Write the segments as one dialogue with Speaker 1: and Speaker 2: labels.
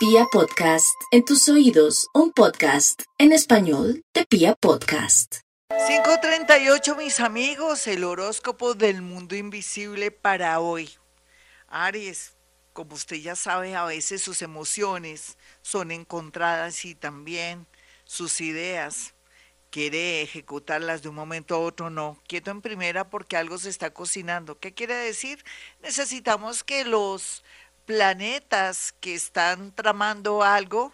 Speaker 1: Pia Podcast, en tus oídos, un podcast en español de Pia Podcast.
Speaker 2: 538 mis amigos, el horóscopo del mundo invisible para hoy. Aries, como usted ya sabe, a veces sus emociones son encontradas y también sus ideas. Quiere ejecutarlas de un momento a otro, no. Quieto en primera porque algo se está cocinando. ¿Qué quiere decir? Necesitamos que los planetas que están tramando algo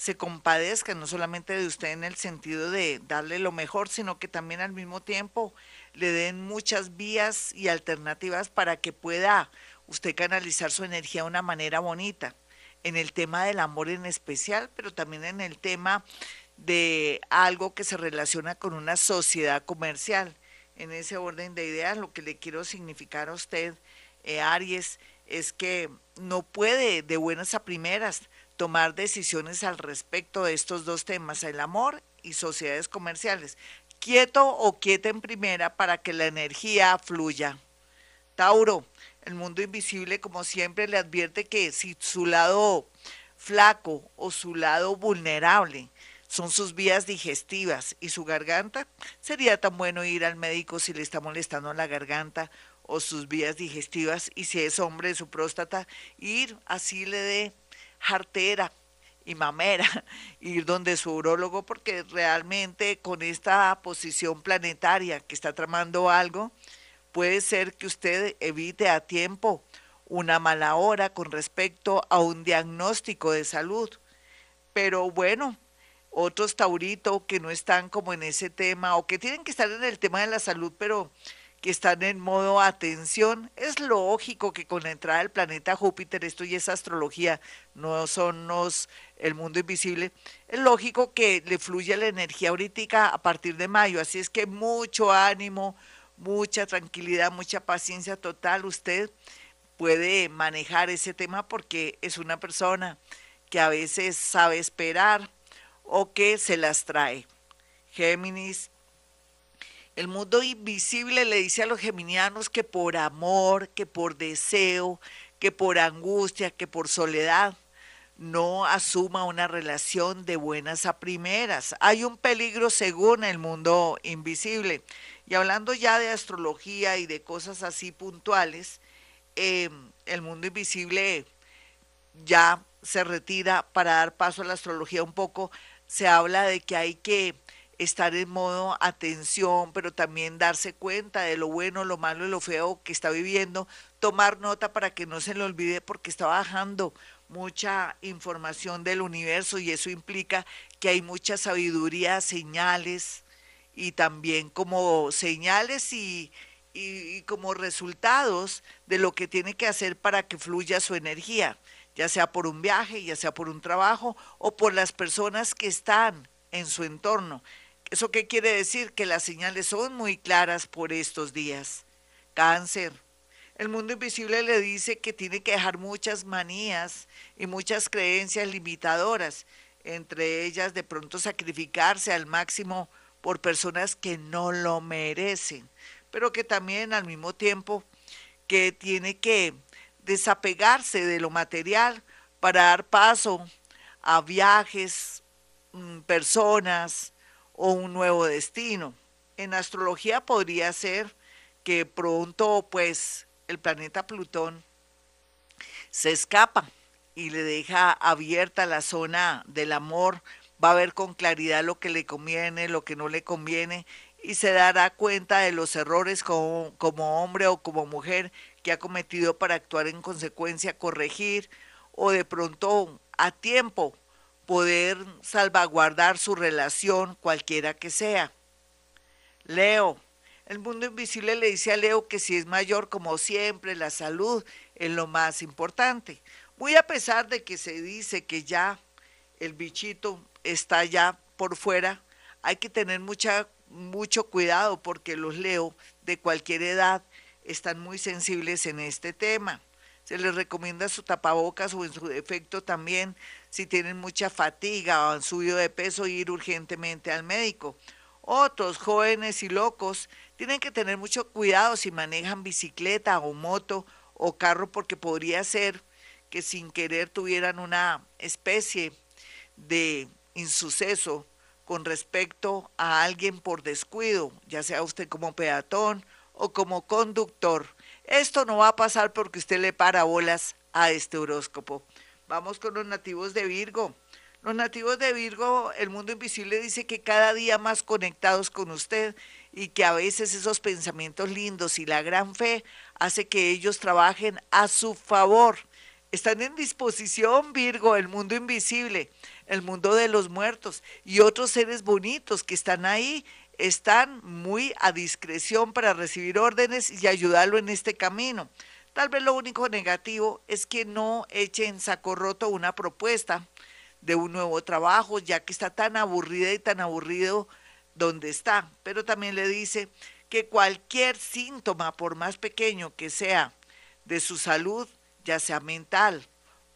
Speaker 2: se compadezcan no solamente de usted en el sentido de darle lo mejor, sino que también al mismo tiempo le den muchas vías y alternativas para que pueda usted canalizar su energía de una manera bonita, en el tema del amor en especial, pero también en el tema de algo que se relaciona con una sociedad comercial. En ese orden de ideas, lo que le quiero significar a usted, eh, Aries, es que no puede de buenas a primeras tomar decisiones al respecto de estos dos temas, el amor y sociedades comerciales. Quieto o quieta en primera para que la energía fluya. Tauro, el mundo invisible como siempre le advierte que si su lado flaco o su lado vulnerable son sus vías digestivas y su garganta, sería tan bueno ir al médico si le está molestando la garganta o sus vías digestivas y si es hombre su próstata, ir así le dé jartera y mamera, ir donde su urólogo porque realmente con esta posición planetaria que está tramando algo, puede ser que usted evite a tiempo una mala hora con respecto a un diagnóstico de salud. Pero bueno, otros tauritos que no están como en ese tema o que tienen que estar en el tema de la salud, pero que están en modo atención. Es lógico que con la entrada del planeta Júpiter, esto y es astrología, no son los, el mundo invisible, es lógico que le fluya la energía ahorita a partir de mayo. Así es que mucho ánimo, mucha tranquilidad, mucha paciencia total. Usted puede manejar ese tema porque es una persona que a veces sabe esperar o que se las trae. Géminis, el mundo invisible le dice a los geminianos que por amor, que por deseo, que por angustia, que por soledad, no asuma una relación de buenas a primeras. Hay un peligro según el mundo invisible. Y hablando ya de astrología y de cosas así puntuales, em, el mundo invisible ya se retira para dar paso a la astrología un poco. Se habla de que hay que estar en modo atención, pero también darse cuenta de lo bueno, lo malo y lo feo que está viviendo, tomar nota para que no se le olvide porque está bajando mucha información del universo y eso implica que hay mucha sabiduría, señales y también como señales y, y, como resultados de lo que tiene que hacer para que fluya su energía, ya sea por un viaje, ya sea por un trabajo o por las personas que están en su entorno. ¿Eso qué quiere decir? Que las señales son muy claras por estos días. Cáncer. El mundo invisible le dice que tiene que dejar muchas manías y muchas creencias limitadoras, entre ellas de pronto sacrificarse al máximo por personas que no lo merecen, pero que también al mismo tiempo que tiene que desapegarse de lo material para dar paso a viajes, mm, personas, o un nuevo destino. En astrología podría ser que pronto pues el planeta Plutón se escapa y le deja abierta la zona del amor, va a ver con claridad lo que le conviene, lo que no le conviene y se dará cuenta de los errores como, como hombre o como mujer que ha cometido para actuar en consecuencia, corregir o de pronto a tiempo poder salvaguardar su relación, cualquiera que sea. Leo, el mundo invisible le dice a Leo que si es mayor, como siempre, la salud es lo más importante. Muy a pesar de que se dice que ya el bichito está ya por fuera, hay que tener mucha, mucho cuidado porque los Leo de cualquier edad están muy sensibles en este tema. Se les recomienda su tapabocas o en su defecto también si tienen mucha fatiga o han subido de peso, ir urgentemente al médico. Otros jóvenes y locos tienen que tener mucho cuidado si manejan bicicleta o moto o carro porque podría ser que sin querer tuvieran una especie de insuceso con respecto a alguien por descuido, ya sea usted como peatón o como conductor. Esto no va a pasar porque usted le para bolas a este horóscopo. Vamos con los nativos de Virgo. Los nativos de Virgo, el mundo invisible dice que cada día más conectados con usted y que a veces esos pensamientos lindos y la gran fe hace que ellos trabajen a su favor. Están en disposición, Virgo, el mundo invisible, el mundo de los muertos y otros seres bonitos que están ahí, están muy a discreción para recibir órdenes y ayudarlo en este camino. Tal vez lo único negativo es que no eche en saco roto una propuesta de un nuevo trabajo, ya que está tan aburrida y tan aburrido donde está. Pero también le dice que cualquier síntoma, por más pequeño que sea, de su salud, ya sea mental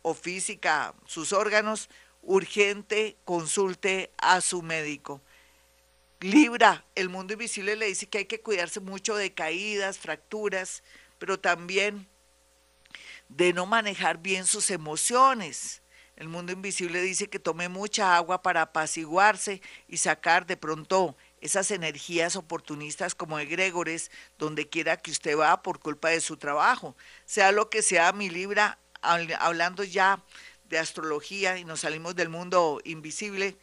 Speaker 2: o física, sus órganos, urgente consulte a su médico. Libra, el mundo invisible le dice que hay que cuidarse mucho de caídas, fracturas, pero también de no manejar bien sus emociones. El mundo invisible dice que tome mucha agua para apaciguarse y sacar de pronto esas energías oportunistas como egregores donde quiera que usted va por culpa de su trabajo. Sea lo que sea, mi Libra, hablando ya de astrología y nos salimos del mundo invisible,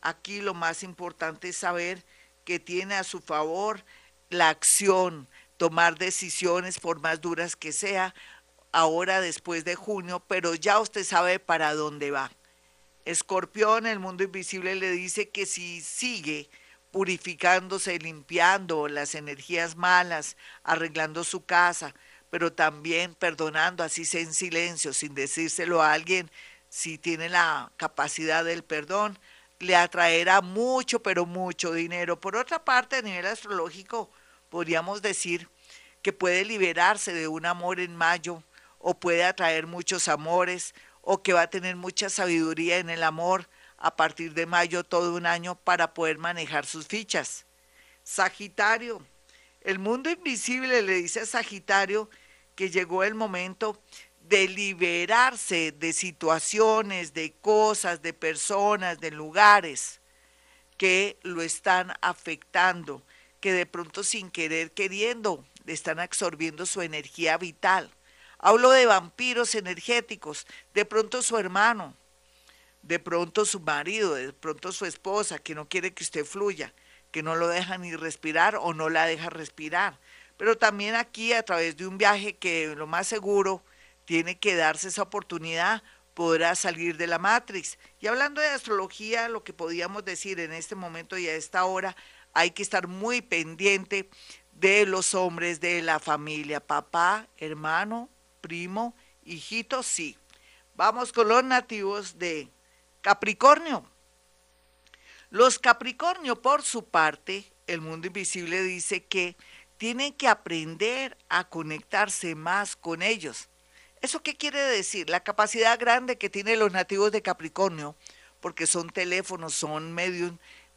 Speaker 2: aquí lo más importante es saber que tiene a su favor la acción, tomar decisiones por más duras que sea, ahora después de junio, pero ya usted sabe para dónde va. Escorpión, el mundo invisible le dice que si sigue purificándose, limpiando las energías malas, arreglando su casa, pero también perdonando, así sea en silencio, sin decírselo a alguien, si tiene la capacidad del perdón, le atraerá mucho, pero mucho dinero. Por otra parte, a nivel astrológico, podríamos decir que puede liberarse de un amor en mayo, o puede atraer muchos amores o que va a tener mucha sabiduría en el amor a partir de mayo todo un año para poder manejar sus fichas. Sagitario, el mundo invisible le dice a Sagitario que llegó el momento de liberarse de situaciones, de cosas, de personas, de lugares que lo están afectando, que de pronto sin querer queriendo le están absorbiendo su energía vital. Hablo de vampiros energéticos, de pronto su hermano, de pronto su marido, de pronto su esposa, que no quiere que usted fluya, que no lo deja ni respirar o no la deja respirar. Pero también aquí a través de un viaje que lo más seguro tiene que darse esa oportunidad, podrá salir de la Matrix. Y hablando de astrología, lo que podíamos decir en este momento y a esta hora, hay que estar muy pendiente de los hombres de la familia, papá, hermano, primo, hijito, sí. Vamos con los nativos de Capricornio. Los Capricornio, por su parte, el mundo invisible dice que tienen que aprender a conectarse más con ellos. ¿Eso qué quiere decir? La capacidad grande que tienen los nativos de Capricornio, porque son teléfonos, son medios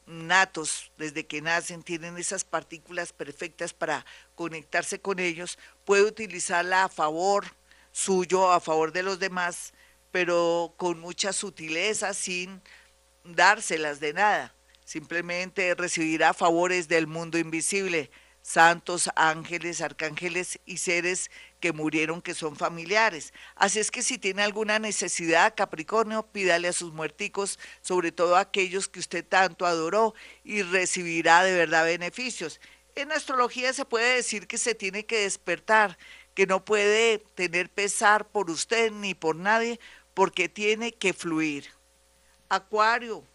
Speaker 2: natos desde que nacen, tienen esas partículas perfectas para conectarse con ellos, puede utilizarla a favor suyo, a favor de los demás, pero con mucha sutileza, sin dárselas de nada. Simplemente recibirá favores del mundo invisible, santos, ángeles, arcángeles y seres que murieron que son familiares. Así es que si tiene alguna necesidad, Capricornio, pídale a sus muerticos, sobre todo a aquellos que usted tanto adoró, y recibirá de verdad beneficios. En astrología se puede decir que se tiene que despertar, que no puede tener pesar por usted ni por nadie, porque tiene que fluir. Acuario.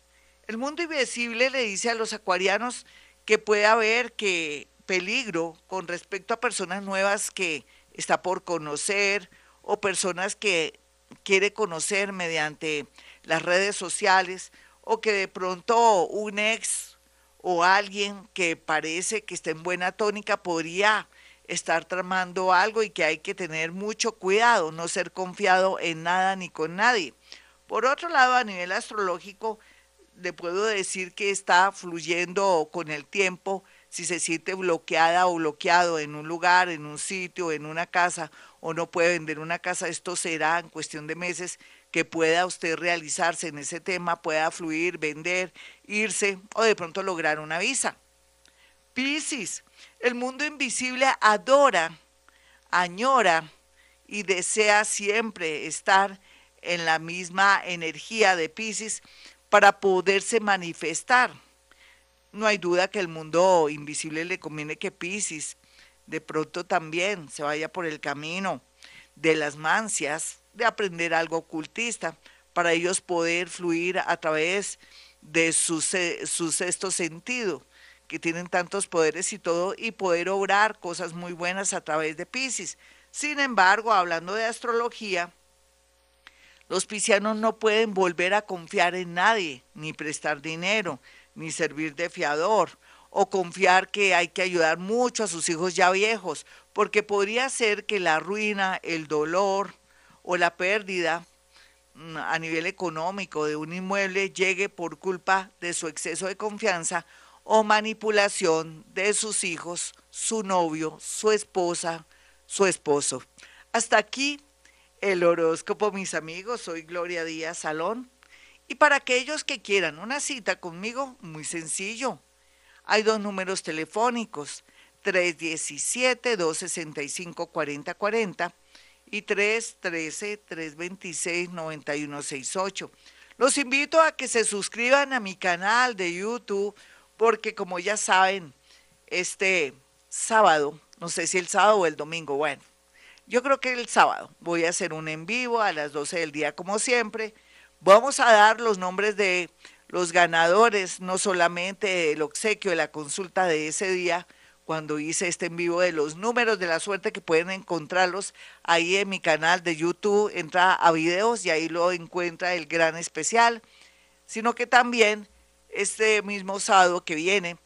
Speaker 2: El mundo invisible le dice a los acuarianos que puede haber que peligro con respecto a personas nuevas que está por conocer o personas que quiere conocer mediante las redes sociales o que de pronto un ex o alguien que parece que está en buena tónica podría estar tramando algo y que hay que tener mucho cuidado, no ser confiado en nada ni con nadie. Por otro lado, a nivel astrológico, le puedo decir que está fluyendo con el tiempo si se siente bloqueada o bloqueado en un lugar, en un sitio, en una casa, o no puede vender una casa, esto será en cuestión de meses que pueda usted realizarse en ese tema, pueda fluir, vender, irse o de pronto lograr una visa. Piscis, el mundo invisible adora, añora y desea siempre estar en la misma energía de Piscis para poderse manifestar. No hay duda que el mundo invisible le conviene que Piscis de pronto también se vaya por el camino de las mancias, de aprender algo ocultista, para ellos poder fluir a través de su, su sexto sentido, que tienen tantos poderes y todo, y poder obrar cosas muy buenas a través de Pisces. Sin embargo, hablando de astrología, los piscianos no pueden volver a confiar en nadie, ni prestar dinero, ni servir de fiador, o confiar que hay que ayudar mucho a sus hijos ya viejos, porque podría ser que la ruina, el dolor o la pérdida mm, a nivel económico de un inmueble llegue por culpa de su exceso de confianza o manipulación de sus hijos, su novio, su esposa, su esposo. Hasta aquí el horóscopo, mis amigos. Soy Gloria Díaz Salón. Y para aquellos que quieran una cita conmigo, muy sencillo hay dos números telefónicos, 317-265-4040 y 313-326-9168. Los invito a que se suscriban a mi canal de YouTube porque como ya saben, este sábado, no sé si el sábado o el domingo, bueno, yo creo que el sábado voy a hacer un en vivo a las 12 del día como siempre. Vamos a dar los nombres de los ganadores, no solamente el obsequio de la consulta de ese día, cuando hice este en vivo de los números de la suerte que pueden encontrarlos ahí en mi canal de YouTube, entra a videos y ahí lo encuentra el gran especial, sino que también este mismo sábado que viene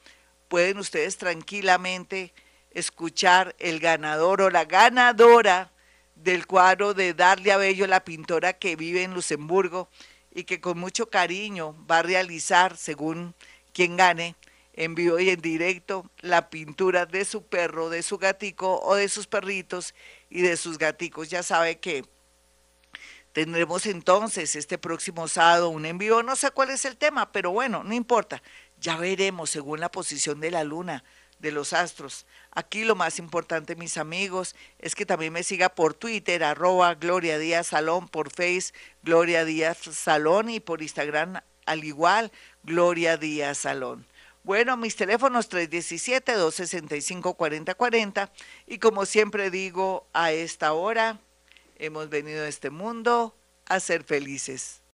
Speaker 2: pueden ustedes tranquilamente escuchar el ganador o la ganadora del cuadro de Darle a Bello, la pintora que vive en Luxemburgo y que con mucho cariño va a realizar, según quien gane, en vivo y en directo, la pintura de su perro, de su gatico o de sus perritos y de sus gaticos. Ya sabe que tendremos entonces este próximo sábado un en vivo. No sé cuál es el tema, pero bueno, no importa. Ya veremos según la posición de la luna de los astros. Aquí lo más importante, mis amigos, es que también me siga por Twitter, arroba Gloria Díaz Salón, por Face, Gloria Díaz Salón y por Instagram, al igual, Gloria Díaz Salón. Bueno, mis teléfonos 317-265-4040 y como siempre digo, a esta hora hemos venido a este mundo a ser felices.